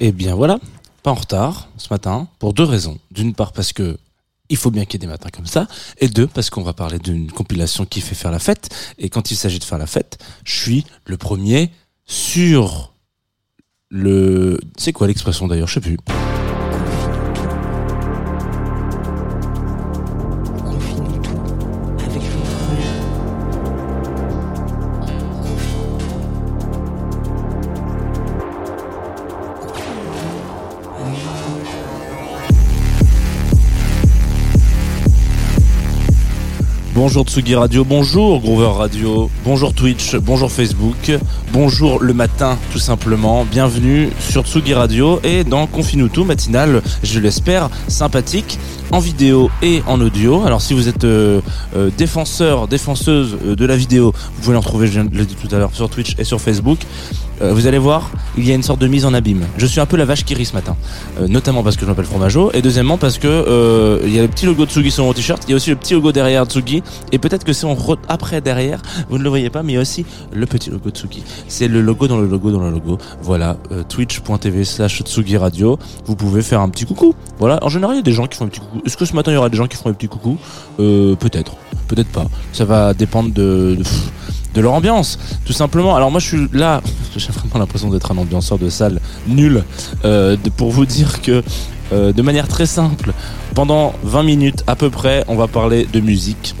Et bien voilà, pas en retard ce matin, pour deux raisons. D'une part parce que il faut bien qu'il y ait des matins comme ça, et deux parce qu'on va parler d'une compilation qui fait faire la fête. Et quand il s'agit de faire la fête, je suis le premier sur le. C'est quoi l'expression d'ailleurs? Je sais plus. Bonjour Tsugi Radio, bonjour Groover Radio, bonjour Twitch, bonjour Facebook, bonjour le matin tout simplement, bienvenue sur Tsugi Radio et dans Confinuto matinale, je l'espère, sympathique en vidéo et en audio. Alors si vous êtes euh, euh, défenseur, défenseuse euh, de la vidéo, vous pouvez en retrouver, je l'ai dit tout à l'heure, sur Twitch et sur Facebook. Euh, vous allez voir, il y a une sorte de mise en abîme. Je suis un peu la vache qui rit ce matin, Euh, notamment parce que je m'appelle Fromageau, et deuxièmement parce que euh, il y a le petit logo Tsugi sur mon t-shirt, il y a aussi le petit logo derrière Tsugi, et peut-être que c'est en re- après derrière, vous ne le voyez pas, mais il y a aussi le petit logo Tsugi. C'est le logo dans le logo dans le logo. Voilà, twitch.tv slash Tsugi Radio. Vous pouvez faire un petit coucou. Voilà, en général, il y a des gens qui font un petit coucou. Est-ce que ce matin, il y aura des gens qui font un petit coucou euh, Peut-être, peut-être pas. Ça va dépendre de, de, leur ambiance, tout simplement. Alors moi, je suis là, j'ai vraiment l'impression d'être un ambianceur de salle nul, euh, de- pour vous dire que euh, de manière très simple, pendant 20 minutes à peu près, on va parler de musique.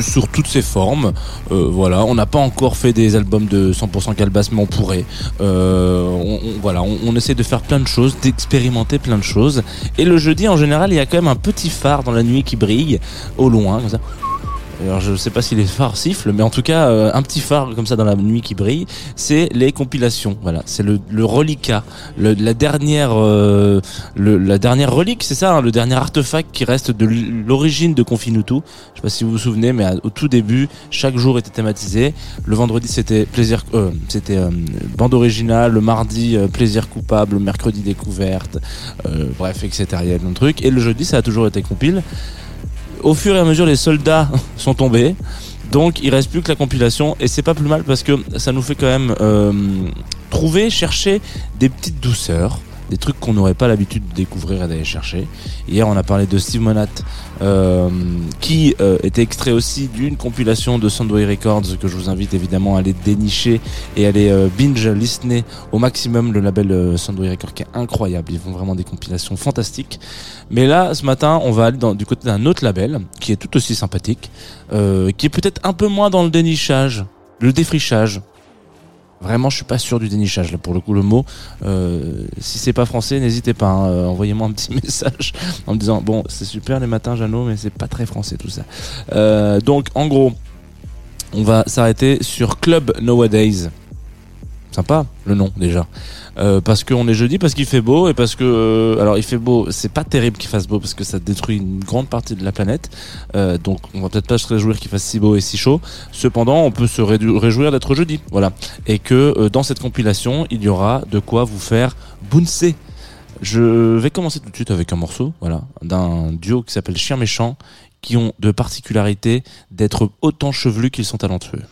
Sur toutes ses formes, Euh, voilà. On n'a pas encore fait des albums de 100% Calbas, mais on pourrait. Voilà, on, essaie de faire plein de choses, d'expérimenter plein de choses. Et le jeudi, en général, il y a quand même un petit phare dans la nuit qui brille au loin. Alors je sais pas si les phares sifflent, mais en tout cas euh, un petit phare comme ça dans la nuit qui brille, c'est les compilations. Voilà, c'est le, le reliquat, le, la dernière, euh, le- la dernière relique, c'est ça, hein, le dernier artefact qui reste de l'origine de Confinutu. Je sais pas si vous vous souvenez, mais au tout début, chaque jour était thématisé. Le vendredi c'était plaisir, euh, c'était euh, bande originale. Le mardi euh, plaisir coupable, le mercredi découverte, euh, bref, etc. Il y a plein de trucs. Et le jeudi ça a toujours été compile au fur et à mesure les soldats sont tombés. Donc il reste plus que la compilation. Et c'est pas plus mal parce que ça nous fait quand même euh, trouver chercher des petites douceurs des trucs qu'on n'aurait pas l'habitude de découvrir et d'aller chercher. Hier on a parlé de Steve Monat euh, qui euh, était extrait aussi d'une compilation de Soundway Records que je vous invite évidemment à aller dénicher et aller euh, binge listener au maximum. Le label euh, Soundway Records qui est incroyable. Ils font vraiment des compilations fantastiques. Mais là, ce matin, on va aller du côté d'un autre label qui est tout aussi sympathique, euh, qui est peut-être un peu moins dans le dénichage, le défrichage. Vraiment, je suis pas sûr du dénichage là pour le coup le mot. Euh, si c'est pas français, n'hésitez pas. hein, euh, Envoyez-moi un petit message en me disant bon, c'est super les matins, Jeannot, mais c'est pas très français tout ça. Euh, donc, en gros, on va s'arrêter sur Club Nowadays. Sympa le nom déjà. Euh, parce qu'on est jeudi, parce qu'il fait beau et parce que euh, alors il fait beau, c'est pas terrible qu'il fasse beau parce que ça détruit une grande partie de la planète. Euh, donc on va peut-être pas se réjouir qu'il fasse si beau et si chaud. Cependant, on peut se réjouir d'être jeudi, voilà. Et que euh, dans cette compilation, il y aura de quoi vous faire bouncer. Je vais commencer tout de suite avec un morceau, voilà, d'un duo qui s'appelle Chien Méchant, qui ont de particularité d'être autant chevelus qu'ils sont talentueux.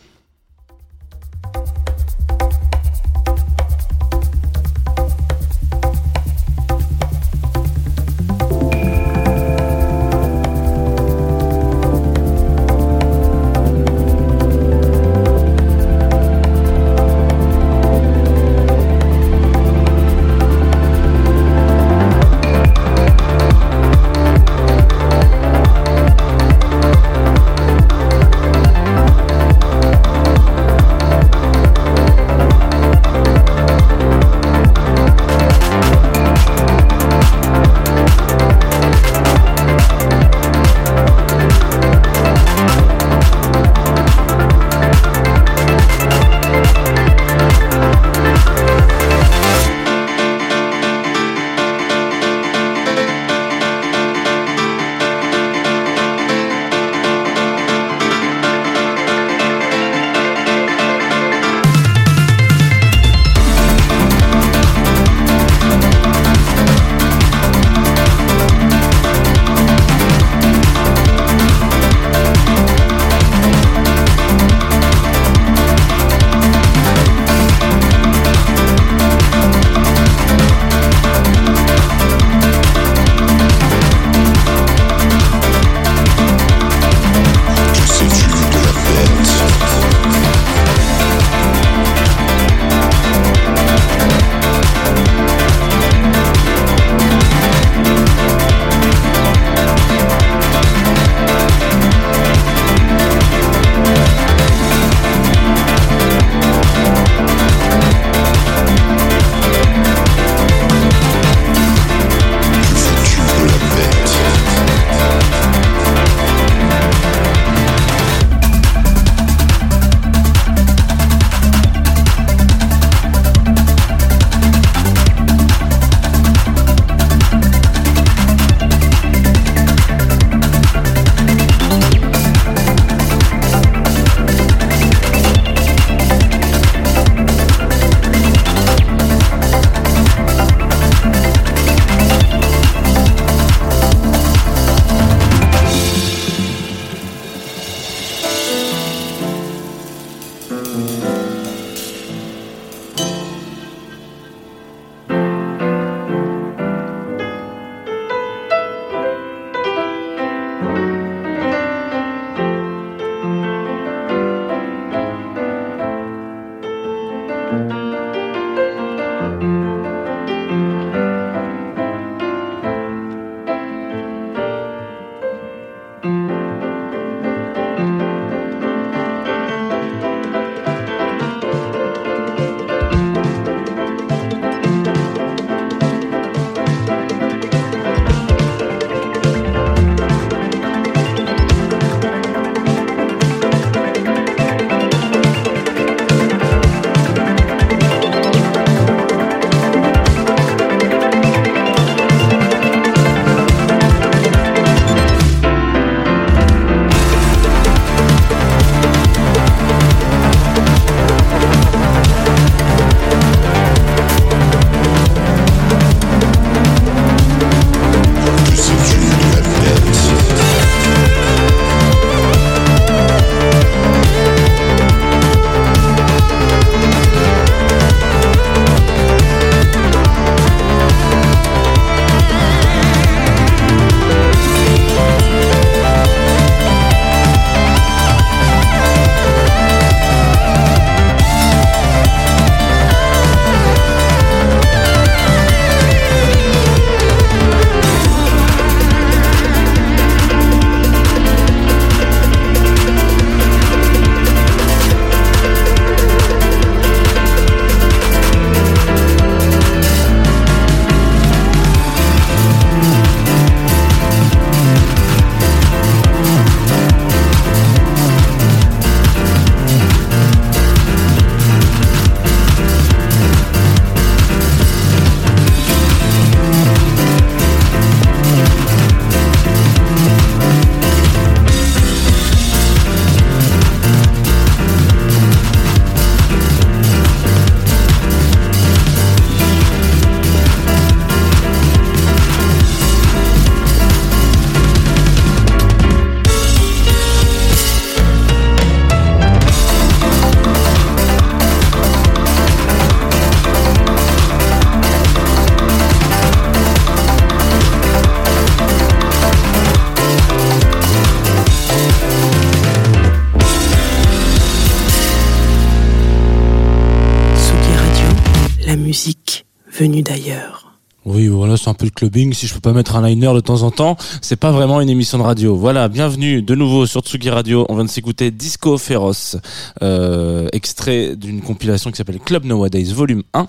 D'ailleurs. Oui, voilà, c'est un peu de clubbing. Si je peux pas mettre un liner de temps en temps, c'est pas vraiment une émission de radio. Voilà, bienvenue de nouveau sur Tsugi Radio. On vient de s'écouter Disco Féroce, euh, extrait d'une compilation qui s'appelle Club Nowadays Volume 1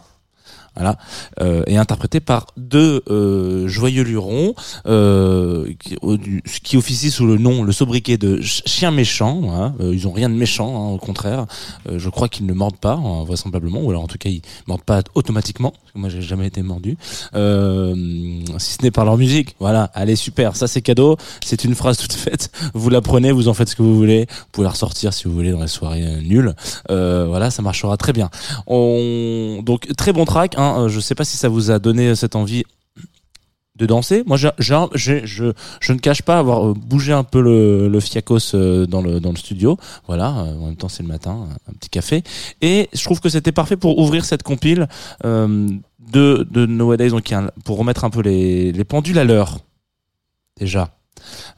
voilà, euh, et interprété par deux euh, joyeux lurons euh, qui, qui officient sous le nom, le sobriquet de chien méchant. Voilà. Euh, ils ont rien de méchant, hein, au contraire. Euh, je crois qu'ils ne mordent pas, hein, vraisemblablement, ou alors en tout cas ils mordent pas automatiquement. Parce que moi j'ai jamais été mordu, euh, si ce n'est par leur musique. Voilà, allez super, ça c'est cadeau. C'est une phrase toute faite. Vous la prenez, vous en faites ce que vous voulez. Vous pouvez la ressortir si vous voulez dans les soirées nulles. voilà, ça marchera très bien. On... Donc très bon track. Hein, je sais pas si ça vous a donné cette envie de danser. Moi, je, ne cache pas avoir bougé un peu le, fiacos dans le, dans le studio. Voilà, en même temps, c'est le matin, un petit café. Et je trouve que c'était parfait pour ouvrir cette compile euh, de, de Nowadays, donc pour remettre un peu les, les pendules à l'heure. Déjà.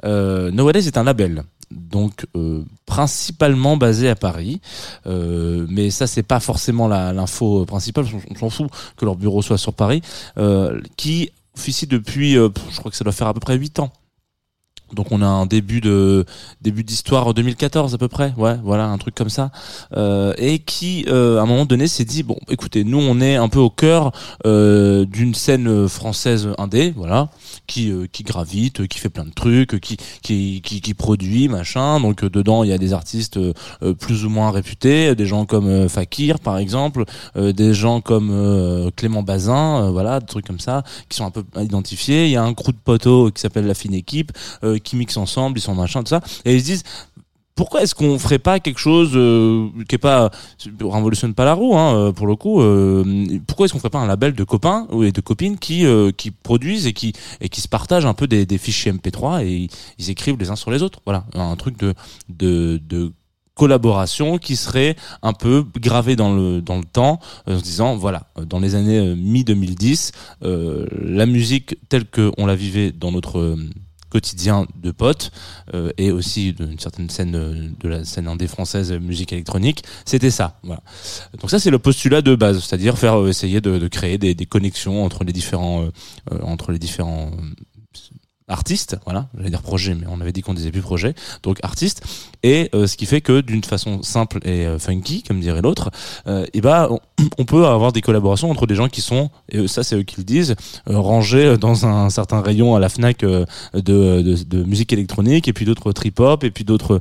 Euh, Nowadays est un label donc euh, principalement basé à Paris. Euh, mais ça, c'est pas forcément l'info principale. On, s'en fout que leur bureau soit sur Paris, euh, qui officie depuis, je crois que ça doit faire à peu près 8 ans. Donc on a un début de début d'histoire 2014 à peu près, ouais, voilà un truc comme ça, euh, et qui euh, à un moment donné s'est dit bon, écoutez, nous on est un peu au cœur euh, d'une scène française indé, voilà, qui euh, qui gravite, qui fait plein de trucs, qui qui qui, qui produit machin. Donc euh, dedans il y a des artistes euh, plus ou moins réputés, des gens comme Fakir par exemple, des gens comme Clément Bazin, voilà, des trucs comme ça qui sont un peu identifiés. Il y a un crew de poteaux qui s'appelle la fine équipe qui mixent ensemble, ils sont machin tout ça, et ils se disent pourquoi est-ce qu'on ferait pas quelque chose euh, qui est pas révolutionne pas la roue hein, euh, pour le coup euh, pourquoi est-ce qu'on ferait pas un label de copains ou de copines qui qui produisent et qui et qui se partagent un peu des, des fichiers MP3 et ils écrivent les uns sur les autres. Voilà. Un truc de de, de collaboration qui serait un peu gravé dans le dans le temps en se disant voilà dans les années mi 2010 la musique telle que on la vivait dans notre quotidien de potes euh, et aussi d'une certaine scène euh, de la scène indé française musique électronique. C'était ça voilà. Donc ça c'est le postulat de base c'est-à-dire faire euh, essayer de, de créer des, des, connexions entre les différents entre les différents artiste, voilà, j'allais dire projet, mais on avait dit qu'on disait plus projet, donc artiste, et euh, ce qui fait que d'une façon simple et euh, funky, comme dirait l'autre, euh, et ben on, peut avoir des collaborations entre des gens qui sont, et ça c'est eux qui le disent, rangés dans un certain rayon à la Fnac de, de, de, musique électronique, et puis d'autres trip hop, et puis d'autres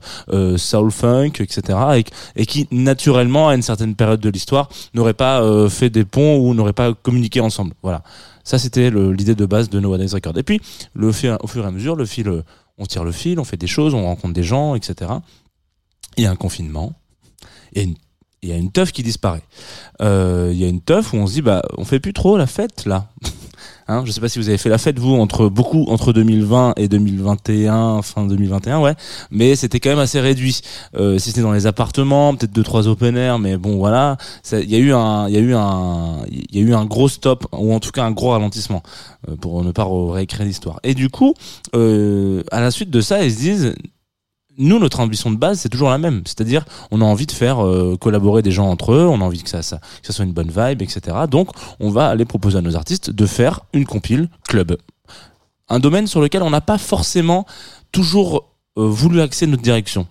soul funk, etc., et, et, qui naturellement à une certaine période de l'histoire n'auraient pas fait des ponts ou n'auraient pas communiqué ensemble, voilà. Ça, c'était l'idée de base de No One Record. Et puis, au fur et à mesure, le fil, euh, on tire le fil, on fait des choses, on rencontre des gens, etc. Il y a un confinement. Et il y a une teuf qui disparaît. Euh, il y a une teuf où on se dit, bah, on fait plus trop la fête, là. Hein, je sais pas si vous avez fait la fête vous entre beaucoup entre 2020 et 2021, fin 2021, ouais. Mais c'était quand même assez réduit. Euh, si c'était dans les appartements, peut-être deux trois open air, mais bon voilà. Il y a eu un, il y a eu un, il y a eu un gros stop ou en tout cas un gros ralentissement euh, pour ne pas réécrire l'histoire. Et du coup, euh, à la suite de ça, ils se disent nous, notre ambition de base, c'est toujours la même. C'est-à-dire, on a envie de faire euh, collaborer des gens entre eux, on a envie que ça, que ça soit une bonne vibe, etc. Donc, on va aller proposer à nos artistes de faire une compile club. Un domaine sur lequel on n'a pas forcément toujours euh, voulu axer notre direction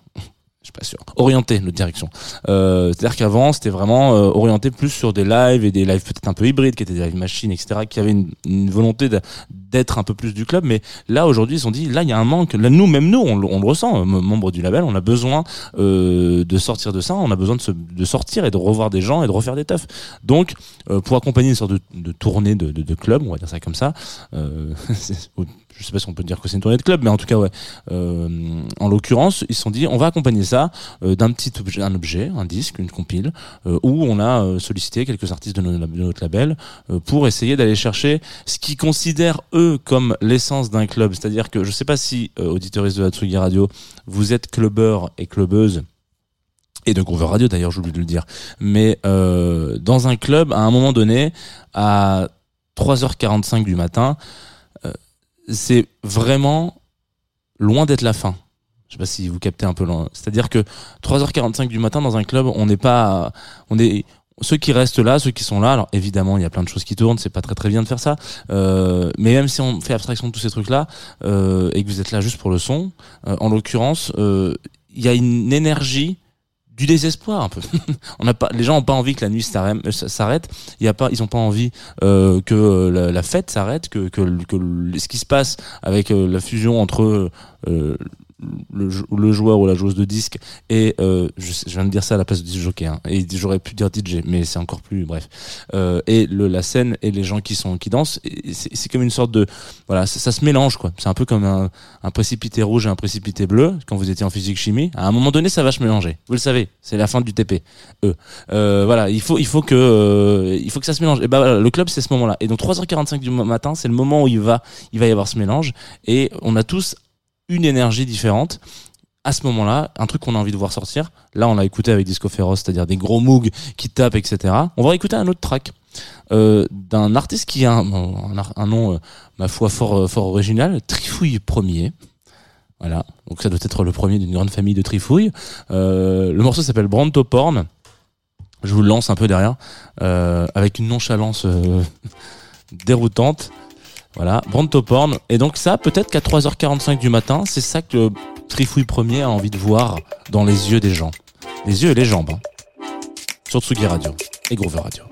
je suis pas sûr, orienter notre direction. Euh, C'est-à-dire qu'avant, c'était vraiment euh, orienté plus sur des lives et des lives peut-être un peu hybrides, qui étaient des live machines, etc., qui avaient une, une volonté d'être un peu plus du club. Mais là, aujourd'hui, ils se sont dit, là, il y a un manque. Là, nous, même nous, on, on le ressent, euh, membres du label, on a besoin euh, de sortir de ça, on a besoin de, se, de sortir et de revoir des gens et de refaire des teufs. Donc, euh, pour accompagner une sorte de, de tournée de, de, de, club, on va dire ça comme ça, euh, je sais pas si on peut dire que c'est une tournée de club, mais en tout cas, ouais. Euh, en l'occurrence, ils se sont dit, on va accompagner ça euh, d'un petit objet, un objet, un disque, une compile, euh, où on a euh, sollicité quelques artistes de, de notre label euh, pour essayer d'aller chercher ce qu'ils considèrent eux comme l'essence d'un club. C'est-à-dire que je sais pas si euh, auditeuristes de la Tsugi Radio, vous êtes clubbeur et clubbeuse et de Groover Radio d'ailleurs, j'ai oublié de le dire. Mais dans un club, à un moment donné, à 3h45 du matin, c'est vraiment loin d'être la fin. Je sais pas si vous captez un peu loin. C'est-à-dire que 3h45 du matin dans un club, on n'est pas, on est, ceux qui restent là, ceux qui sont là, alors évidemment il y a plein de choses qui tournent, c'est pas très très bien de faire ça, euh, mais même si on fait abstraction de tous ces trucs-là euh, et que vous êtes là juste pour le son, euh, en l'occurrence, euh, il y a une énergie du désespoir un peu. on n'a pas, les gens ont pas envie que la nuit s'arrête. euh. Il a pas, ils ont pas envie euh, que euh, la, fête s'arrête, que, que, que ce qui se passe avec la fusion entre le, jou- le joueur ou la joueuse de disque et euh, je, viens de dire ça à la place du jockey hein, et j'aurais pu dire DJ mais c'est encore plus bref. Euh, et le, la scène et les gens qui sont qui dansent c'est comme une sorte de voilà ça, ça se mélange quoi. C'est un peu comme un, un précipité rouge et un précipité bleu quand vous étiez en physique chimie. À un moment donné ça va se mélanger. Vous le savez c'est la fin du TP E. Euh, voilà il faut il faut que euh, il faut que ça se mélange. Et ben voilà, le club c'est ce moment là et donc 3h45 du matin c'est le moment où il va il va y avoir ce mélange. Et on a tous une énergie différente à ce moment-là, un truc qu'on a envie de voir sortir. Là, on l'a écouté avec Disco Féroce, c'est-à-dire des gros moogs qui tapent, etc. On va écouter un autre track euh, d'un artiste qui a un, nom, euh, ma foi, fort, euh, fort original, Trifouille Premier. Voilà, donc ça doit être le premier d'une grande famille de Trifouille. Euh, le morceau s'appelle Branto Porn. Je vous le lance un peu derrière, avec une nonchalance déroutante. Voilà, Branto Porn. Et donc ça, peut-être qu'à 3h45 du matin, c'est ça que le Trifouille Premier a envie de voir dans les yeux des gens. Les yeux et les jambes. hein. Sur Tsugi Radio et Groover Radio.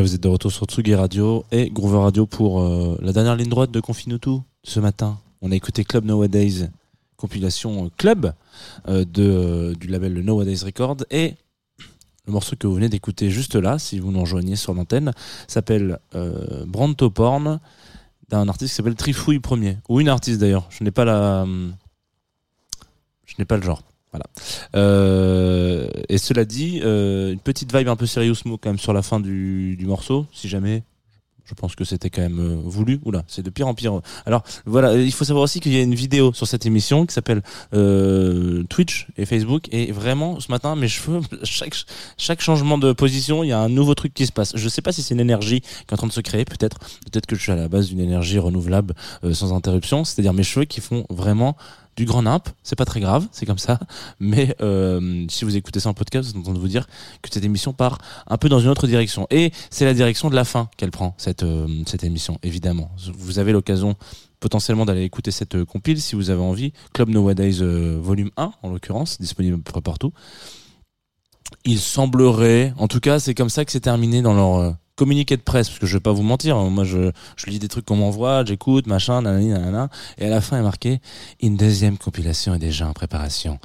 Vous êtes de retour sur Tsugi Radio et Groover Radio pour euh, la dernière ligne droite de Confine tout ce matin. On a écouté Club Nowadays, compilation euh, Club euh, de, du label Nowadays Record et le morceau que vous venez d'écouter juste là, si vous nous rejoignez sur l'antenne, s'appelle euh, Branto Porn d'un artiste qui s'appelle Trifouille Premier. Ou une artiste d'ailleurs. Je n'ai pas la. hum, Je n'ai pas le genre. Voilà. Euh, et cela dit, euh, une petite vibe un peu serious quand même sur la fin du, du morceau, si jamais. Je pense que c'était quand même euh, voulu. Oula, c'est de pire en pire. Alors voilà, il faut savoir aussi qu'il y a une vidéo sur cette émission qui s'appelle euh, Twitch et Facebook. Et vraiment, ce matin, mes cheveux, chaque chaque changement de position, il y a un nouveau truc qui se passe. Je sais pas si c'est une énergie qui est en train de se créer. Peut-être, peut-être que je suis à la base d'une énergie renouvelable euh, sans interruption. C'est-à-dire mes cheveux qui font vraiment du grand nimp, c'est pas très grave, c'est comme ça. Mais euh, si vous écoutez ça en podcast, vous entendez vous dire que cette émission part un peu dans une autre direction. Et c'est la direction de la fin qu'elle prend, cette, euh, cette émission, évidemment. Vous avez l'occasion potentiellement d'aller écouter cette euh, compile si vous avez envie. Club Nowadays euh, volume 1, en l'occurrence, disponible un peu partout. Il semblerait, en tout cas, c'est comme ça que c'est terminé dans leur euh, communiqué de presse, parce que je vais pas vous mentir, hein, moi je, je lis des trucs qu'on m'envoie, j'écoute, machin, nanani, nanana, et à la fin est marqué une deuxième compilation est déjà en préparation.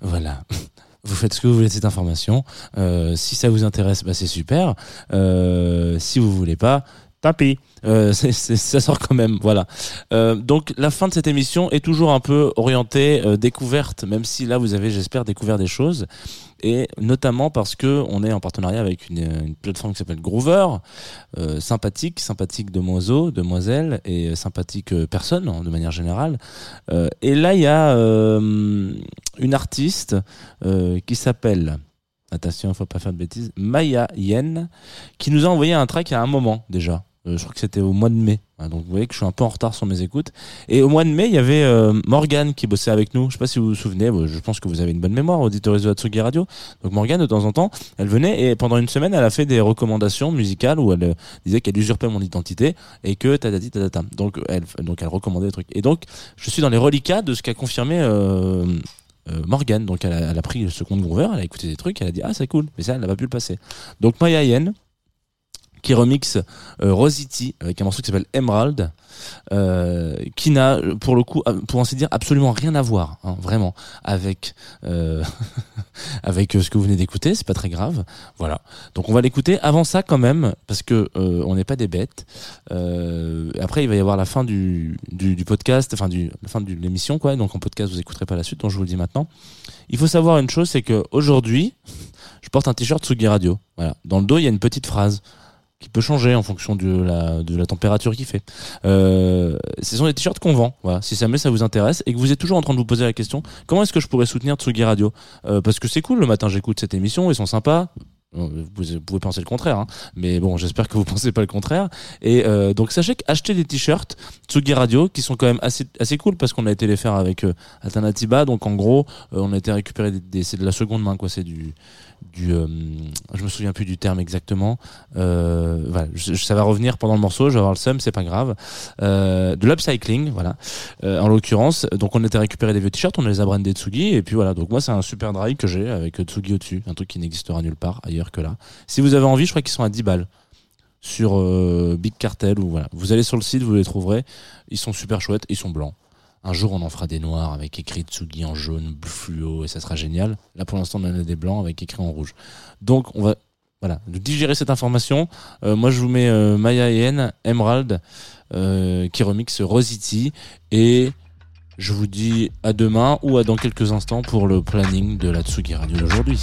Voilà. Vous faites ce que vous voulez de cette information. Euh, si ça vous intéresse, bah c'est super. Euh, si vous voulez pas, tant pis. Euh, ça sort quand même, voilà. Donc la fin de cette émission est toujours un peu orientée découverte, même si là vous avez, j'espère, découvert des choses, et notamment parce que on est en partenariat avec une, plateforme qui s'appelle Groover, euh, sympathique, sympathique demoiseau, demoiselle et euh, sympathique euh, personne hein, de manière générale. Et là il y a une artiste qui s'appelle attention, faut pas faire de bêtises, Maya Yen, qui nous a envoyé un track à un moment déjà. Euh, je crois que c'était au mois de mai. Donc vous voyez que je suis un peu en retard sur mes écoutes. Et au mois de mai, il y avait euh, Morgane qui bossait avec nous. Je sais pas si vous vous souvenez. bon, je pense que vous avez une bonne mémoire, auditeuriste de Hatsugi Radio. Donc Morgane, de temps en temps, elle venait et pendant une semaine, elle a fait des recommandations musicales où elle euh, disait qu'elle usurpait mon identité et que tatati tatata. Donc elle, donc elle recommandait des trucs. Et donc je suis dans les reliquats de ce qu'a confirmé. Euh, euh, Morgane, donc elle a, elle a pris le second Groover, elle a écouté des trucs, elle a dit ah c'est cool, mais ça elle n'a pas pu le passer. Donc Maya Yen qui remixe euh, Rosity avec un morceau qui s'appelle Emerald, euh, qui n'a pour le coup, euh, pour ainsi dire, absolument rien à voir, hein, vraiment, avec euh, avec ce que vous venez d'écouter. C'est pas très grave, voilà. Donc on va l'écouter. Avant ça, quand même, parce que on n'est pas des bêtes. Après, il va y avoir la fin du du, podcast, enfin du la fin de l'émission, quoi. Donc en podcast, vous écouterez pas la suite. Donc je vous le dis maintenant. Il faut savoir une chose, c'est que aujourd'hui, je porte un t-shirt Sugi Radio. Voilà. Dans le dos, il y a une petite phrase qui peut changer en fonction de la, de la température qu'il fait. Euh, ce sont des t-shirts qu'on vend. Voilà. Si jamais ça vous intéresse et que vous êtes toujours en train de vous poser la question, comment est-ce que je pourrais soutenir Tsugi Radio? Euh, Parce que c'est cool, le matin j'écoute cette émission, ils sont sympas. Vous pouvez penser le contraire, hein. mais bon, j'espère que vous pensez pas le contraire. Et euh, donc sachez qu'acheter des t-shirts Tsugi Radio, qui sont quand même assez assez cool parce qu'on a été les faire avec euh, Alternatiba, donc en gros, euh, on a été récupérer des, des- c'est de la seconde main, quoi. C'est du du, euh, je me souviens plus du terme exactement. Euh, voilà, ça va revenir pendant le morceau. Je vais avoir le seum, c'est pas grave. Euh, de l'upcycling, voilà. Euh, en l'occurrence, donc on était récupérer des vieux t-shirts, on les a brandés Tsugi et puis voilà. Donc moi c'est un super drive que j'ai avec Tsugi au-dessus, un truc qui n'existera nulle part ailleurs que là. Si vous avez envie, je crois qu'ils sont à 10 balles sur euh, Big Cartel ou voilà. Vous allez sur le site, vous les trouverez. Ils sont super chouettes, ils sont blancs. Un jour, on en fera des noirs avec écrit Tsugi en jaune, fluo, et ça sera génial. Là, pour l'instant, on en a des blancs avec écrit en rouge. Donc, on va, voilà, digérer cette information. Euh, moi, je vous mets euh, Maya Yen, Emerald, euh, qui remixe Rosity, et je vous dis à demain ou à dans quelques instants pour le planning de la Tsugi Radio d'aujourd'hui.